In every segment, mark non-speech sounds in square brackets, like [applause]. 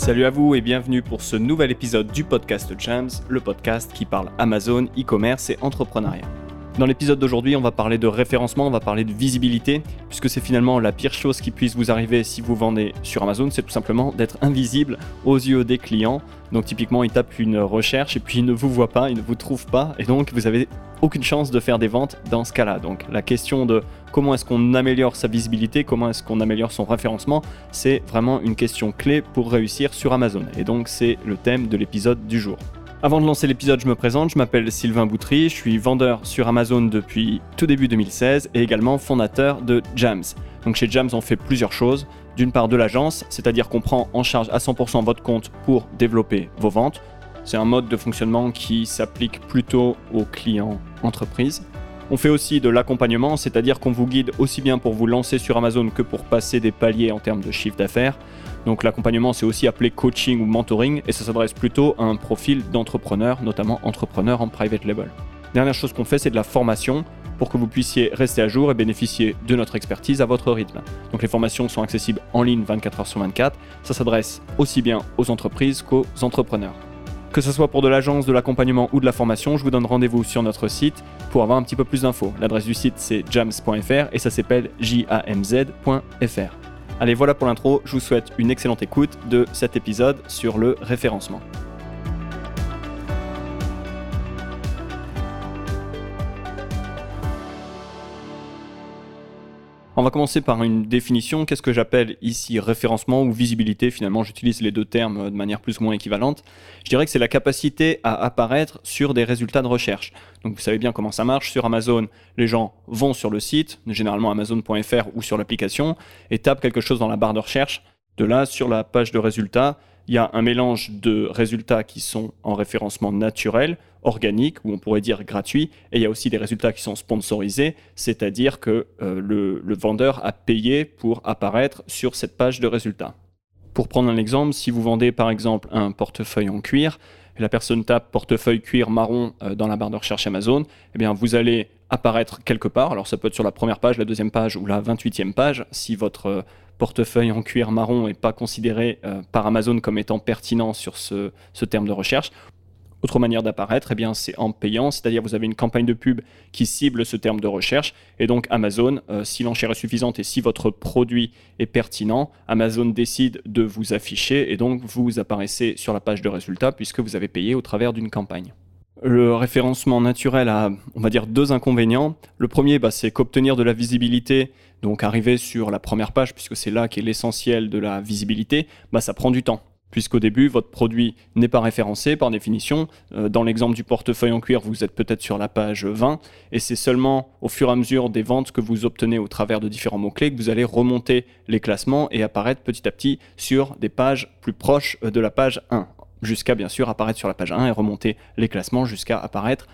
Salut à vous et bienvenue pour ce nouvel épisode du podcast Jams, le podcast qui parle Amazon, e-commerce et entrepreneuriat. Dans l'épisode d'aujourd'hui, on va parler de référencement, on va parler de visibilité, puisque c'est finalement la pire chose qui puisse vous arriver si vous vendez sur Amazon, c'est tout simplement d'être invisible aux yeux des clients. Donc typiquement, ils tapent une recherche et puis ils ne vous voient pas, ils ne vous trouvent pas, et donc vous avez aucune chance de faire des ventes dans ce cas-là. Donc la question de comment est-ce qu'on améliore sa visibilité, comment est-ce qu'on améliore son référencement, c'est vraiment une question clé pour réussir sur Amazon. Et donc c'est le thème de l'épisode du jour. Avant de lancer l'épisode, je me présente, je m'appelle Sylvain Boutry, je suis vendeur sur Amazon depuis tout début 2016 et également fondateur de Jams. Donc chez Jams, on fait plusieurs choses. D'une part de l'agence, c'est-à-dire qu'on prend en charge à 100% votre compte pour développer vos ventes. C'est un mode de fonctionnement qui s'applique plutôt aux clients entreprises. On fait aussi de l'accompagnement, c'est-à-dire qu'on vous guide aussi bien pour vous lancer sur Amazon que pour passer des paliers en termes de chiffre d'affaires. Donc l'accompagnement, c'est aussi appelé coaching ou mentoring et ça s'adresse plutôt à un profil d'entrepreneur, notamment entrepreneur en private label. Dernière chose qu'on fait, c'est de la formation pour que vous puissiez rester à jour et bénéficier de notre expertise à votre rythme. Donc les formations sont accessibles en ligne 24 h sur 24. Ça s'adresse aussi bien aux entreprises qu'aux entrepreneurs. Que ce soit pour de l'agence, de l'accompagnement ou de la formation, je vous donne rendez-vous sur notre site pour avoir un petit peu plus d'infos. L'adresse du site c'est jams.fr et ça s'appelle jamz.fr. Allez, voilà pour l'intro. Je vous souhaite une excellente écoute de cet épisode sur le référencement. On va commencer par une définition. Qu'est-ce que j'appelle ici référencement ou visibilité? Finalement, j'utilise les deux termes de manière plus ou moins équivalente. Je dirais que c'est la capacité à apparaître sur des résultats de recherche. Donc vous savez bien comment ça marche. Sur Amazon, les gens vont sur le site, généralement amazon.fr ou sur l'application, et tapent quelque chose dans la barre de recherche. De là, sur la page de résultats, il y a un mélange de résultats qui sont en référencement naturel, organique, ou on pourrait dire gratuit, et il y a aussi des résultats qui sont sponsorisés, c'est-à-dire que euh, le, vendeur a payé pour apparaître sur cette page de résultats. Pour prendre un exemple, si vous vendez par exemple un portefeuille en cuir, et la personne tape portefeuille cuir marron euh, dans la barre de recherche Amazon, eh bien vous allez apparaître quelque part. Alors ça peut être sur la première page, la deuxième page ou la 28e page. Si votre euh, portefeuille en cuir marron n'est pas considéré euh, par Amazon comme étant pertinent sur ce, terme de recherche. Autre manière d'apparaître, eh c'est en payant, c'est-à-dire vous avez une campagne de pub qui cible ce terme de recherche, et donc Amazon, euh, si l'enchère est suffisante et si votre produit est pertinent, Amazon décide de vous afficher, et donc vous apparaissez sur la page de résultats puisque vous avez payé au travers d'une campagne. Le référencement naturel a, on va dire, deux inconvénients. Le premier, bah, c'est qu'obtenir de la visibilité, donc arriver sur la première page, puisque c'est là qu'est l'essentiel de la visibilité, bah, ça prend du temps. Puisqu'au début, votre produit n'est pas référencé par définition. Euh, dans l'exemple du portefeuille en cuir, vous êtes peut-être sur la page 20, et c'est seulement au fur et à mesure des ventes que vous obtenez au travers de différents mots-clés que vous allez remonter les classements et apparaître petit à petit sur des pages plus proches de la page 1 jusqu'à bien sûr apparaître sur la page 1 et remonter les classements jusqu'à apparaître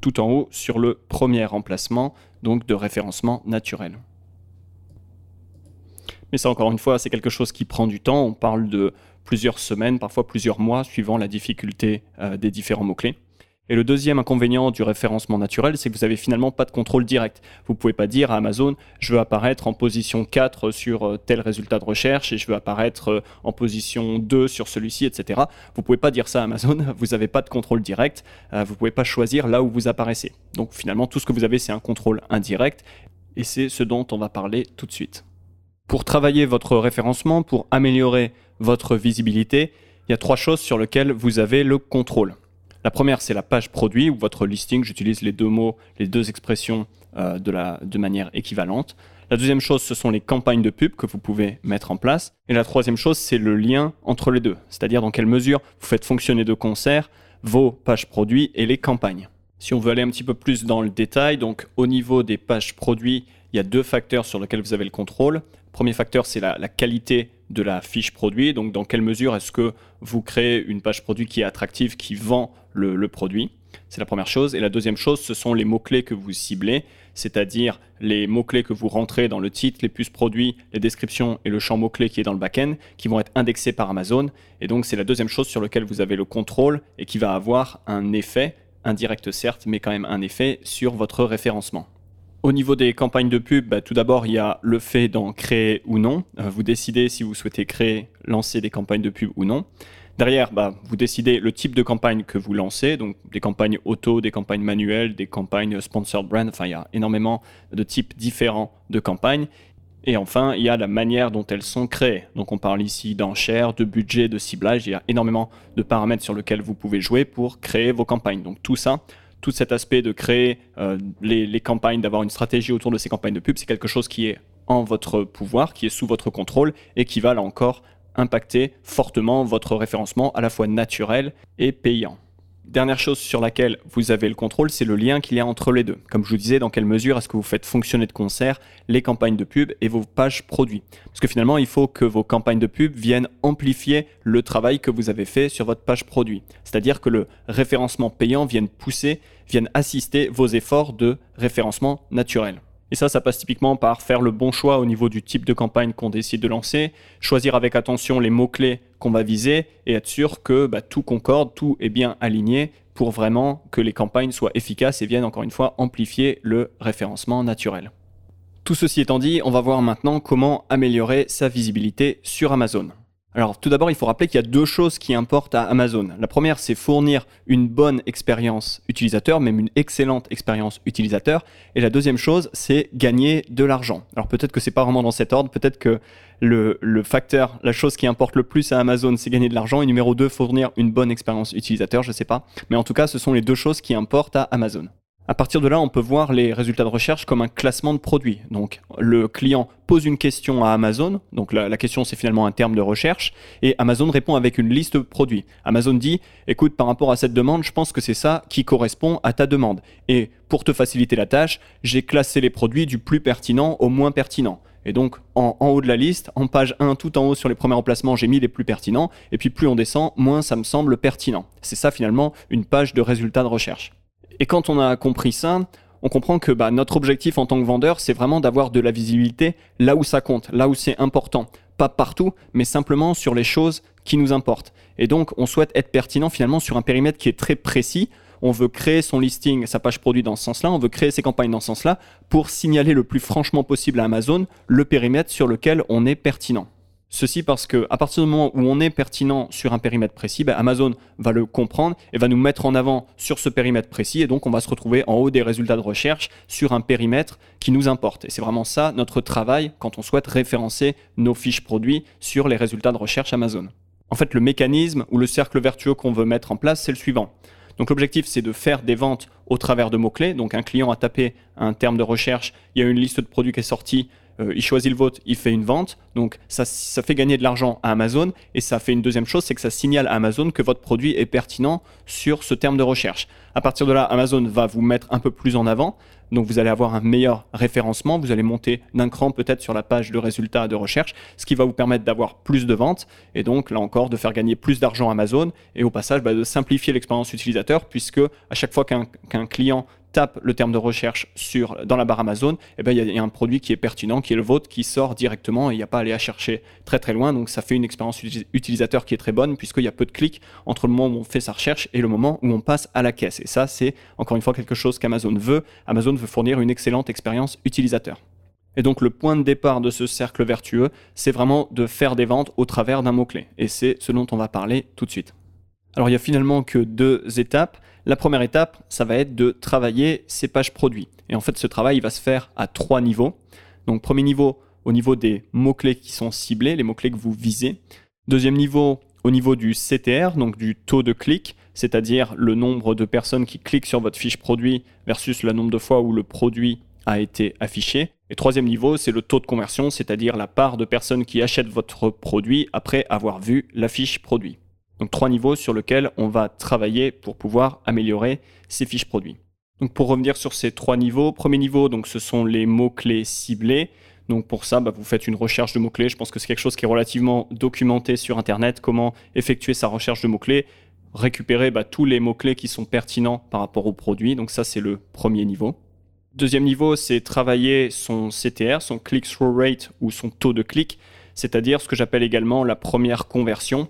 tout en haut sur le premier emplacement donc de référencement naturel. Mais ça encore une fois, c'est quelque chose qui prend du temps, on parle de plusieurs semaines, parfois plusieurs mois, suivant la difficulté euh, des différents mots-clés. Et le deuxième inconvénient du référencement naturel, c'est que vous n'avez finalement pas de contrôle direct. Vous ne pouvez pas dire à Amazon, je veux apparaître en position 4 sur euh, tel résultat de recherche et je veux apparaître euh, en position 2 sur celui-ci, etc. Vous ne pouvez pas dire ça à Amazon, [laughs] vous n'avez pas de contrôle direct, euh, vous ne pouvez pas choisir là où vous apparaissez. Donc finalement, tout ce que vous avez, c'est un contrôle indirect et c'est ce dont on va parler tout de suite. Pour travailler votre référencement, pour améliorer votre visibilité, il y a trois choses sur lesquelles vous avez le contrôle. La première, c'est la page produit ou votre listing. J'utilise les deux mots, les deux expressions euh, de, la, de manière équivalente. La deuxième chose, ce sont les campagnes de pub que vous pouvez mettre en place. Et la troisième chose, c'est le lien entre les deux, c'est-à-dire dans quelle mesure vous faites fonctionner de concert vos pages produits et les campagnes. Si on veut aller un petit peu plus dans le détail, donc au niveau des pages produits, il y a deux facteurs sur lesquels vous avez le contrôle. Le premier facteur, c'est la, la qualité de la fiche produit. Donc, dans quelle mesure est-ce que vous créez une page produit qui est attractive, qui vend le, produit C'est la première chose. Et la deuxième chose, ce sont les mots-clés que vous ciblez, c'est-à-dire les mots-clés que vous rentrez dans le titre, les puces produits, les descriptions et le champ mot-clé qui est dans le back-end, qui vont être indexés par Amazon. Et donc, c'est la deuxième chose sur laquelle vous avez le contrôle et qui va avoir un effet, indirect certes, mais quand même un effet sur votre référencement. Au niveau des campagnes de pub, bah, tout d'abord, il y a le fait d'en créer ou non. Euh, vous décidez si vous souhaitez créer, lancer des campagnes de pub ou non. Derrière, bah, vous décidez le type de campagne que vous lancez, donc des campagnes auto, des campagnes manuelles, des campagnes sponsored brand, enfin il y a énormément de types différents de campagnes. Et enfin, il y a la manière dont elles sont créées. Donc on parle ici d'enchères, de budget, de ciblage, il y a énormément de paramètres sur lesquels vous pouvez jouer pour créer vos campagnes. Donc tout ça, tout cet aspect de créer euh, les, les campagnes, d'avoir une stratégie autour de ces campagnes de pub, c'est quelque chose qui est en votre pouvoir, qui est sous votre contrôle et qui va là encore impacter fortement votre référencement à la fois naturel et payant. Dernière chose sur laquelle vous avez le contrôle, c'est le lien qu'il y a entre les deux. Comme je vous disais, dans quelle mesure est-ce que vous faites fonctionner de concert les campagnes de pub et vos pages produits? Parce que finalement, il faut que vos campagnes de pub viennent amplifier le travail que vous avez fait sur votre page produit. C'est-à-dire que le référencement payant vienne pousser, vienne assister vos efforts de référencement naturel. Et ça, ça passe typiquement par faire le bon choix au niveau du type de campagne qu'on décide de lancer, choisir avec attention les mots-clés qu'on va viser et être sûr que bah, tout concorde, tout est bien aligné pour vraiment que les campagnes soient efficaces et viennent encore une fois amplifier le référencement naturel. Tout ceci étant dit, on va voir maintenant comment améliorer sa visibilité sur Amazon. Alors tout d'abord, il faut rappeler qu'il y a deux choses qui importent à Amazon. La première, c'est fournir une bonne expérience utilisateur, même une excellente expérience utilisateur. Et la deuxième chose, c'est gagner de l'argent. Alors peut-être que c'est pas vraiment dans cet ordre, peut-être que le, le, facteur, la chose qui importe le plus à Amazon, c'est gagner de l'argent. Et numéro deux, fournir une bonne expérience utilisateur, je sais pas. Mais en tout cas, ce sont les deux choses qui importent à Amazon. À partir de là, on peut voir les résultats de recherche comme un classement de produits. Donc, le client pose une question à Amazon. Donc, la, question, c'est finalement un terme de recherche. Et Amazon répond avec une liste de produits. Amazon dit, écoute, par rapport à cette demande, je pense que c'est ça qui correspond à ta demande. Et pour te faciliter la tâche, j'ai classé les produits du plus pertinent au moins pertinent. Et donc, en, en, haut de la liste, en page 1, tout en haut sur les premiers emplacements, j'ai mis les plus pertinents. Et puis, plus on descend, moins ça me semble pertinent. C'est ça, finalement, une page de résultats de recherche. Et quand on a compris ça, on comprend que bah, notre objectif en tant que vendeur, c'est vraiment d'avoir de la visibilité là où ça compte, là où c'est important. Pas partout, mais simplement sur les choses qui nous importent. Et donc, on souhaite être pertinent finalement sur un périmètre qui est très précis. On veut créer son listing, sa page produit dans ce sens-là, on veut créer ses campagnes dans ce sens-là pour signaler le plus franchement possible à Amazon le périmètre sur lequel on est pertinent. Ceci parce que à partir du moment où on est pertinent sur un périmètre précis, ben, Amazon va le comprendre et va nous mettre en avant sur ce périmètre précis et donc on va se retrouver en haut des résultats de recherche sur un périmètre qui nous importe. Et c'est vraiment ça notre travail quand on souhaite référencer nos fiches produits sur les résultats de recherche Amazon. En fait, le mécanisme ou le cercle vertueux qu'on veut mettre en place, c'est le suivant. Donc l'objectif, c'est de faire des ventes au travers de mots-clés. Donc un client a tapé un terme de recherche, il y a une liste de produits qui est sortie, euh, il choisit le vote, il fait une vente. Donc ça, ça fait gagner de l'argent à Amazon. Et ça fait une deuxième chose, c'est que ça signale à Amazon que votre produit est pertinent sur ce terme de recherche. À partir de là, Amazon va vous mettre un peu plus en avant. Donc vous allez avoir un meilleur référencement. Vous allez monter d'un cran peut-être sur la page de résultats de recherche, ce qui va vous permettre d'avoir plus de ventes. Et donc là encore, de faire gagner plus d'argent à Amazon. Et au passage, bah, de simplifier l'expérience utilisateur, puisque à chaque fois qu'un client tape le terme de recherche sur, dans la barre Amazon, eh ben, il y, a un produit qui est pertinent, qui est le vôtre, qui sort directement et il n'y a pas à aller à chercher très très loin. Donc ça fait une expérience utilisateur qui est très bonne puisqu'il y a peu de clics entre le moment où on fait sa recherche et le moment où on passe à la caisse. Et ça, c'est encore une fois quelque chose qu'Amazon veut. Amazon veut fournir une excellente expérience utilisateur. Et donc le point de départ de ce cercle vertueux, c'est vraiment de faire des ventes au travers d'un mot-clé. Et c'est ce dont on va parler tout de suite. Alors il y a finalement que deux étapes. La première étape, ça va être de travailler ces pages produits. Et en fait, ce travail il va se faire à trois niveaux. Donc premier niveau, au niveau des mots-clés qui sont ciblés, les mots-clés que vous visez. Deuxième niveau, au niveau du CTR, donc du taux de clic, c'est-à-dire le nombre de personnes qui cliquent sur votre fiche produit versus le nombre de fois où le produit a été affiché. Et troisième niveau, c'est le taux de conversion, c'est-à-dire la part de personnes qui achètent votre produit après avoir vu la fiche produit. Donc trois niveaux sur lesquels on va travailler pour pouvoir améliorer ces fiches produits. Donc pour revenir sur ces trois niveaux, premier niveau, donc ce sont les mots-clés ciblés. Donc pour ça, bah, vous faites une recherche de mots-clés. Je pense que c'est quelque chose qui est relativement documenté sur Internet, comment effectuer sa recherche de mots-clés, récupérer bah, tous les mots-clés qui sont pertinents par rapport au produit. Donc ça, c'est le premier niveau. Deuxième niveau, c'est travailler son CTR, son click-through rate ou son taux de clic, c'est-à-dire ce que j'appelle également la première conversion.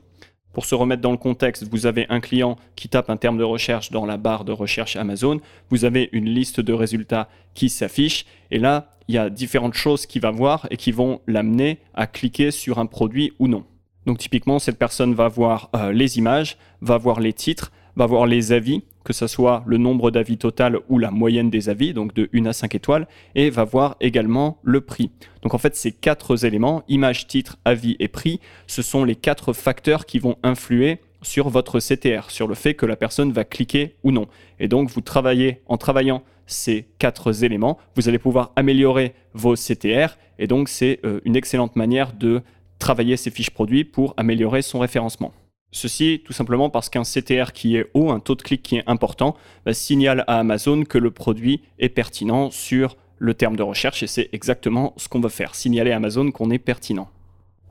Pour se remettre dans le contexte, vous avez un client qui tape un terme de recherche dans la barre de recherche Amazon, vous avez une liste de résultats qui s'affiche, et là, il y a différentes choses qu'il va voir et qui vont l'amener à cliquer sur un produit ou non. Donc typiquement, cette personne va voir euh, les images, va voir les titres, va voir les avis, que ce soit le nombre d'avis total ou la moyenne des avis, donc de 1 à 5 étoiles, et va voir également le prix. Donc en fait, ces quatre éléments, image, titre, avis et prix, ce sont les quatre facteurs qui vont influer sur votre CTR, sur le fait que la personne va cliquer ou non. Et donc vous travaillez en travaillant ces quatre éléments, vous allez pouvoir améliorer vos CTR, et donc c'est euh, une excellente manière de travailler ces fiches produits pour améliorer son référencement. Ceci tout simplement parce qu'un CTR qui est haut, un taux de clic qui est important, bah, signale à Amazon que le produit est pertinent sur le terme de recherche et c'est exactement ce qu'on veut faire, signaler à Amazon qu'on est pertinent.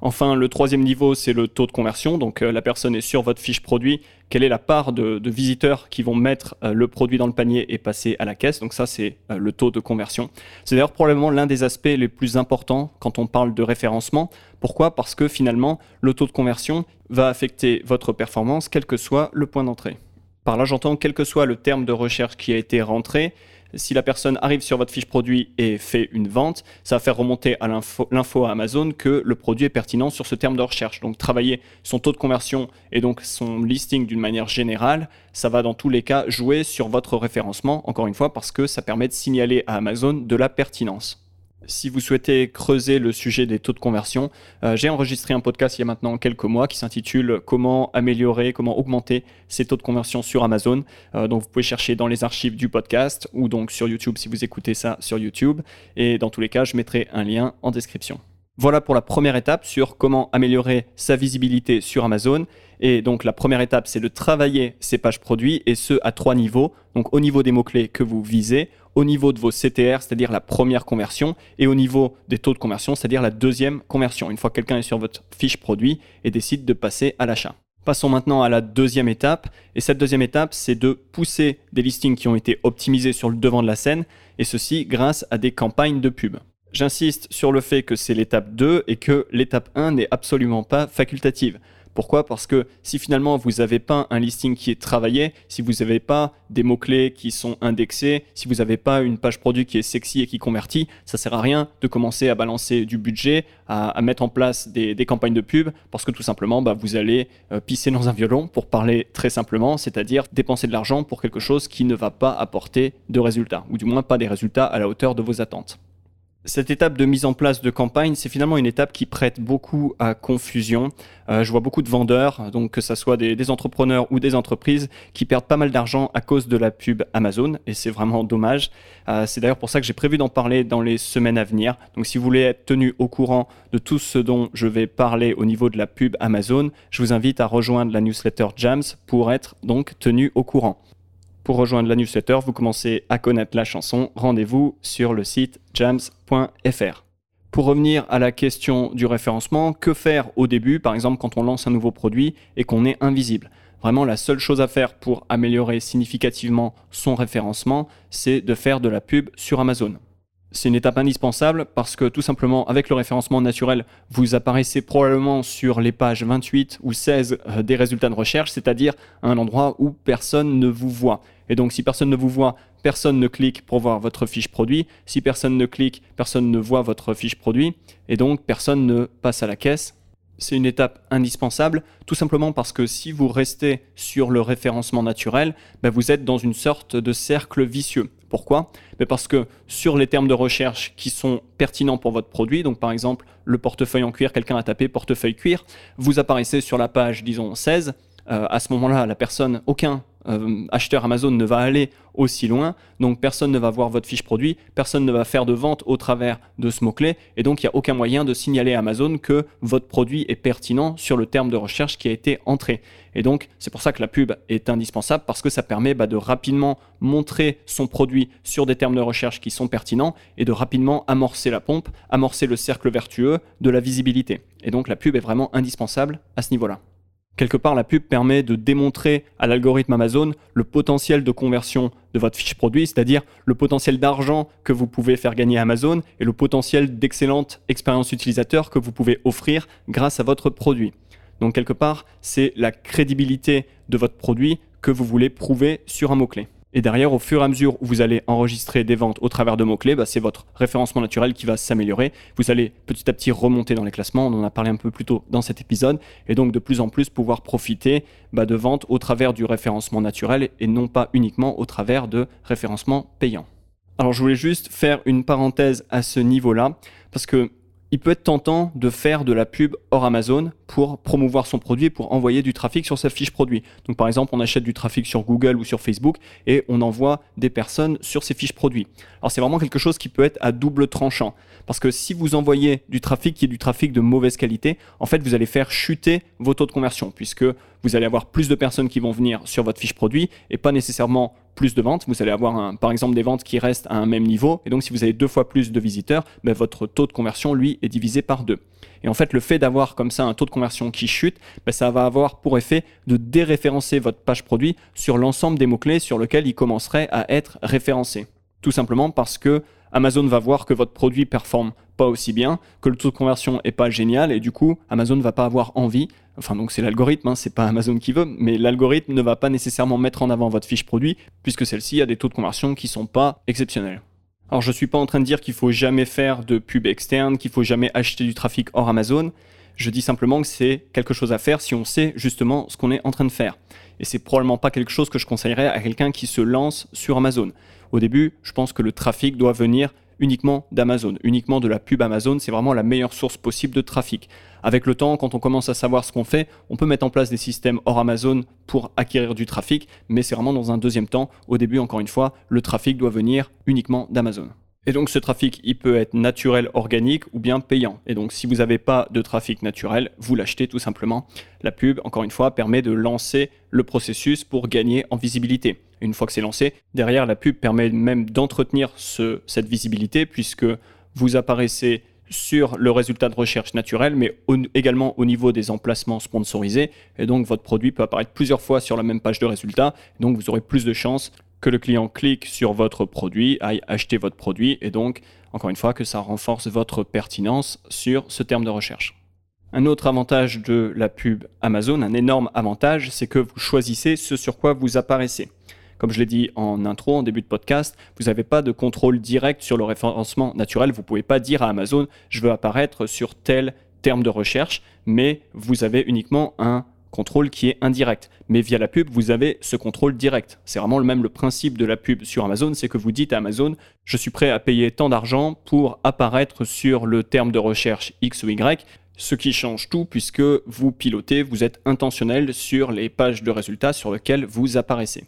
Enfin, le troisième niveau, c'est le taux de conversion. Donc, euh, la personne est sur votre fiche produit. Quelle est la part de, visiteurs qui vont mettre euh, le produit dans le panier et passer à la caisse? Donc, ça, c'est euh, le taux de conversion. C'est d'ailleurs probablement l'un des aspects les plus importants quand on parle de référencement. Pourquoi? Parce que finalement, le taux de conversion va affecter votre performance, quel que soit le point d'entrée. Par là, j'entends quel que soit le terme de recherche qui a été rentré, si la personne arrive sur votre fiche produit et fait une vente, ça va faire remonter à l'info à Amazon que le produit est pertinent sur ce terme de recherche. Donc travailler son taux de conversion et donc son listing d'une manière générale, ça va dans tous les cas jouer sur votre référencement, encore une fois, parce que ça permet de signaler à Amazon de la pertinence. Si vous souhaitez creuser le sujet des taux de conversion, euh, j'ai enregistré un podcast il y a maintenant quelques mois qui s'intitule Comment améliorer, comment augmenter ces taux de conversion sur Amazon. Euh, donc vous pouvez chercher dans les archives du podcast ou donc sur YouTube si vous écoutez ça sur YouTube. Et dans tous les cas, je mettrai un lien en description. Voilà pour la première étape sur comment améliorer sa visibilité sur Amazon. Et donc la première étape, c'est de travailler ces pages produits et ce à trois niveaux. Donc au niveau des mots-clés que vous visez, au niveau de vos CTR, c'est-à-dire la première conversion, et au niveau des taux de conversion, c'est-à-dire la deuxième conversion, une fois que quelqu'un est sur votre fiche produit et décide de passer à l'achat. Passons maintenant à la deuxième étape. Et cette deuxième étape, c'est de pousser des listings qui ont été optimisés sur le devant de la scène, et ceci grâce à des campagnes de pub. J'insiste sur le fait que c'est l'étape 2 et que l'étape 1 n'est absolument pas facultative. Pourquoi? Parce que si finalement vous n'avez pas un listing qui est travaillé, si vous n'avez pas des mots-clés qui sont indexés, si vous n'avez pas une page produit qui est sexy et qui convertit, ça sert à rien de commencer à balancer du budget, à, mettre en place des, campagnes de pub, parce que tout simplement, bah, vous allez euh, pisser dans un violon, pour parler très simplement, c'est-à-dire dépenser de l'argent pour quelque chose qui ne va pas apporter de résultats, ou du moins pas des résultats à la hauteur de vos attentes cette étape de mise en place de campagne, c'est finalement une étape qui prête beaucoup à confusion. Euh, je vois beaucoup de vendeurs, donc que ce soit des, entrepreneurs ou des entreprises, qui perdent pas mal d'argent à cause de la pub Amazon, et c'est vraiment dommage. Euh, c'est d'ailleurs pour ça que j'ai prévu d'en parler dans les semaines à venir. Donc si vous voulez être tenu au courant de tout ce dont je vais parler au niveau de la pub Amazon, je vous invite à rejoindre la newsletter Jams pour être donc tenu au courant. Pour rejoindre la newsletter, vous commencez à connaître la chanson. Rendez-vous sur le site jams.fr. Pour revenir à la question du référencement, que faire au début, par exemple quand on lance un nouveau produit et qu'on est invisible? Vraiment, la seule chose à faire pour améliorer significativement son référencement, c'est de faire de la pub sur Amazon. C'est une étape indispensable parce que tout simplement, avec le référencement naturel, vous apparaissez probablement sur les pages 28 ou 16 euh, des résultats de recherche, c'est-à-dire un endroit où personne ne vous voit. Et donc, si personne ne vous voit, personne ne clique pour voir votre fiche produit. Si personne ne clique, personne ne voit votre fiche produit. Et donc, personne ne passe à la caisse. C'est une étape indispensable, tout simplement parce que si vous restez sur le référencement naturel, ben vous êtes dans une sorte de cercle vicieux. Pourquoi Parce que sur les termes de recherche qui sont pertinents pour votre produit, donc par exemple le portefeuille en cuir, quelqu'un a tapé portefeuille cuir, vous apparaissez sur la page, disons 16, euh, à ce moment-là, la personne, aucun euh, acheteur Amazon ne va aller aussi loin, donc personne ne va voir votre fiche produit, personne ne va faire de vente au travers de ce mot-clé, et donc il n'y a aucun moyen de signaler à Amazon que votre produit est pertinent sur le terme de recherche qui a été entré. Et donc c'est pour ça que la pub est indispensable, parce que ça permet bah, de rapidement montrer son produit sur des termes de recherche qui sont pertinents, et de rapidement amorcer la pompe, amorcer le cercle vertueux de la visibilité. Et donc la pub est vraiment indispensable à ce niveau-là. Quelque part, la pub permet de démontrer à l'algorithme Amazon le potentiel de conversion de votre fiche produit, c'est-à-dire le potentiel d'argent que vous pouvez faire gagner à Amazon et le potentiel d'excellente expérience utilisateur que vous pouvez offrir grâce à votre produit. Donc quelque part, c'est la crédibilité de votre produit que vous voulez prouver sur un mot-clé. Et derrière, au fur et à mesure où vous allez enregistrer des ventes au travers de mots-clés, bah, c'est votre référencement naturel qui va s'améliorer. Vous allez petit à petit remonter dans les classements. On en a parlé un peu plus tôt dans cet épisode. Et donc, de plus en plus, pouvoir profiter bah, de ventes au travers du référencement naturel et non pas uniquement au travers de référencement payant. Alors, je voulais juste faire une parenthèse à ce niveau-là parce que il peut être tentant de faire de la pub hors Amazon pour promouvoir son produit pour envoyer du trafic sur sa fiche produit. Donc par exemple, on achète du trafic sur Google ou sur Facebook et on envoie des personnes sur ces fiches produits. Alors c'est vraiment quelque chose qui peut être à double tranchant parce que si vous envoyez du trafic qui est du trafic de mauvaise qualité, en fait, vous allez faire chuter vos taux de conversion puisque vous allez avoir plus de personnes qui vont venir sur votre fiche produit et pas nécessairement plus de ventes. Vous allez avoir par exemple des ventes qui restent à un même niveau. Et donc si vous avez deux fois plus de visiteurs, ben, votre taux de conversion, lui, est divisé par deux. Et en fait, le fait d'avoir comme ça un taux de conversion qui chute, ben, ça va avoir pour effet de déréférencer votre page produit sur l'ensemble des mots-clés sur lesquels il commencerait à être référencé. Tout simplement parce que Amazon va voir que votre produit performe pas aussi bien, que le taux de conversion est pas génial et du coup Amazon ne va pas avoir envie. Enfin donc c'est l'algorithme, hein, c'est pas Amazon qui veut, mais l'algorithme ne va pas nécessairement mettre en avant votre fiche produit puisque celle-ci a des taux de conversion qui sont pas exceptionnels. Alors je suis pas en train de dire qu'il faut jamais faire de pub externe, qu'il faut jamais acheter du trafic hors Amazon. Je dis simplement que c'est quelque chose à faire si on sait justement ce qu'on est en train de faire. Et c'est probablement pas quelque chose que je conseillerais à quelqu'un qui se lance sur Amazon. Au début, je pense que le trafic doit venir uniquement d'Amazon, uniquement de la pub Amazon. C'est vraiment la meilleure source possible de trafic. Avec le temps, quand on commence à savoir ce qu'on fait, on peut mettre en place des systèmes hors Amazon pour acquérir du trafic, mais c'est vraiment dans un deuxième temps. Au début, encore une fois, le trafic doit venir uniquement d'Amazon. Et donc ce trafic, il peut être naturel, organique ou bien payant. Et donc si vous n'avez pas de trafic naturel, vous l'achetez tout simplement. La pub, encore une fois, permet de lancer le processus pour gagner en visibilité. une fois que c'est lancé, derrière la pub permet même d'entretenir cette visibilité puisque vous apparaissez sur le résultat de recherche naturel, mais également au niveau des emplacements sponsorisés. Et donc, votre produit peut apparaître plusieurs fois sur la même page de résultat. Donc, vous aurez plus de chances que le client clique sur votre produit, aille acheter votre produit et donc, encore une fois, que ça renforce votre pertinence sur ce terme de recherche. Un autre avantage de la pub Amazon, un énorme avantage, c'est que vous choisissez ce sur quoi vous apparaissez. Comme je l'ai dit en intro, en début de podcast, vous n'avez pas de contrôle direct sur le référencement naturel. Vous ne pouvez pas dire à Amazon, je veux apparaître sur tel terme de recherche, mais vous avez uniquement un contrôle qui est indirect. Mais via la pub, vous avez ce contrôle direct. C'est vraiment le même le principe de la pub sur Amazon, c'est que vous dites à Amazon, je suis prêt à payer tant d'argent pour apparaître sur le terme de recherche X ou Y, ce qui change tout puisque vous pilotez, vous êtes intentionnel sur les pages de résultats sur lesquelles vous apparaissez.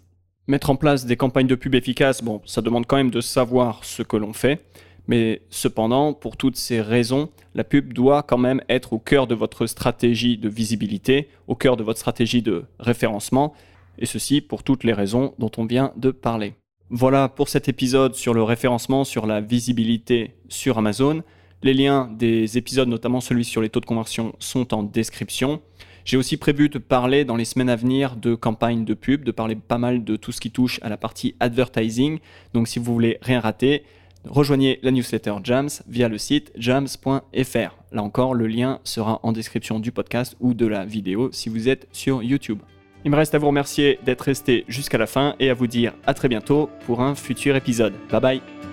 Mettre en place des campagnes de pub efficaces, bon, ça demande quand même de savoir ce que l'on fait. Mais cependant, pour toutes ces raisons, la pub doit quand même être au cœur de votre stratégie de visibilité, au cœur de votre stratégie de référencement, et ceci pour toutes les raisons dont on vient de parler. Voilà pour cet épisode sur le référencement, sur la visibilité sur Amazon. Les liens des épisodes, notamment celui sur les taux de conversion, sont en description. J'ai aussi prévu de parler dans les semaines à venir de campagnes de pub, de parler pas mal de tout ce qui touche à la partie advertising. Donc si vous voulez rien rater, rejoignez la newsletter Jams via le site jams.fr. Là encore, le lien sera en description du podcast ou de la vidéo si vous êtes sur YouTube. Il me reste à vous remercier d'être resté jusqu'à la fin et à vous dire à très bientôt pour un futur épisode. Bye bye